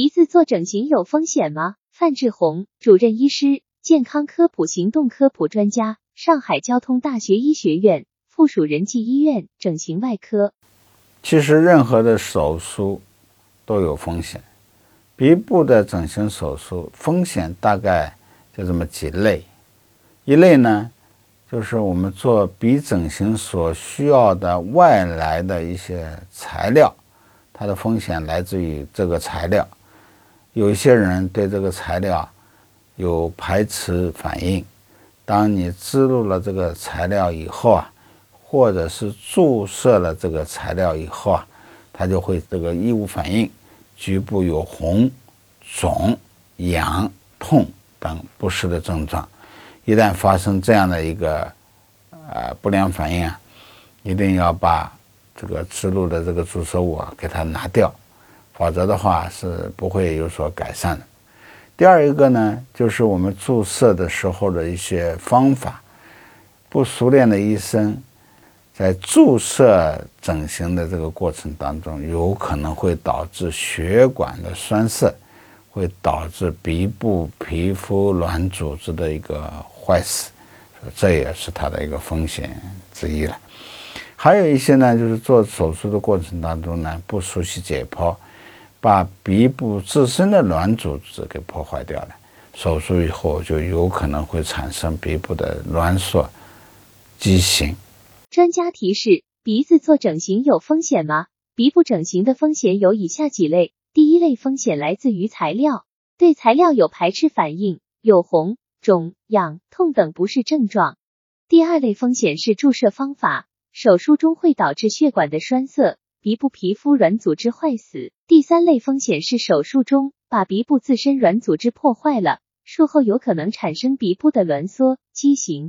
鼻子做整形有风险吗？范志红，主任医师，健康科普行动科普专家，上海交通大学医学院附属仁济医院整形外科。其实任何的手术都有风险，鼻部的整形手术风险大概就这么几类。一类呢，就是我们做鼻整形所需要的外来的一些材料，它的风险来自于这个材料。有一些人对这个材料有排斥反应，当你植入了这个材料以后啊，或者是注射了这个材料以后啊，它就会这个异物反应，局部有红、肿、痒、痛等不适的症状。一旦发生这样的一个呃不良反应啊，一定要把这个植入的这个注射物啊给它拿掉。否则的话是不会有所改善的。第二一个呢，就是我们注射的时候的一些方法，不熟练的医生在注射整形的这个过程当中，有可能会导致血管的栓塞，会导致鼻部皮肤软组织的一个坏死，这也是它的一个风险之一了。还有一些呢，就是做手术的过程当中呢，不熟悉解剖。把鼻部自身的软组织给破坏掉了，手术以后就有可能会产生鼻部的挛缩、畸形。专家提示：鼻子做整形有风险吗？鼻部整形的风险有以下几类：第一类风险来自于材料，对材料有排斥反应，有红、肿、痒、痛等不适症状；第二类风险是注射方法，手术中会导致血管的栓塞。鼻部皮肤软组织坏死。第三类风险是手术中把鼻部自身软组织破坏了，术后有可能产生鼻部的挛缩、畸形。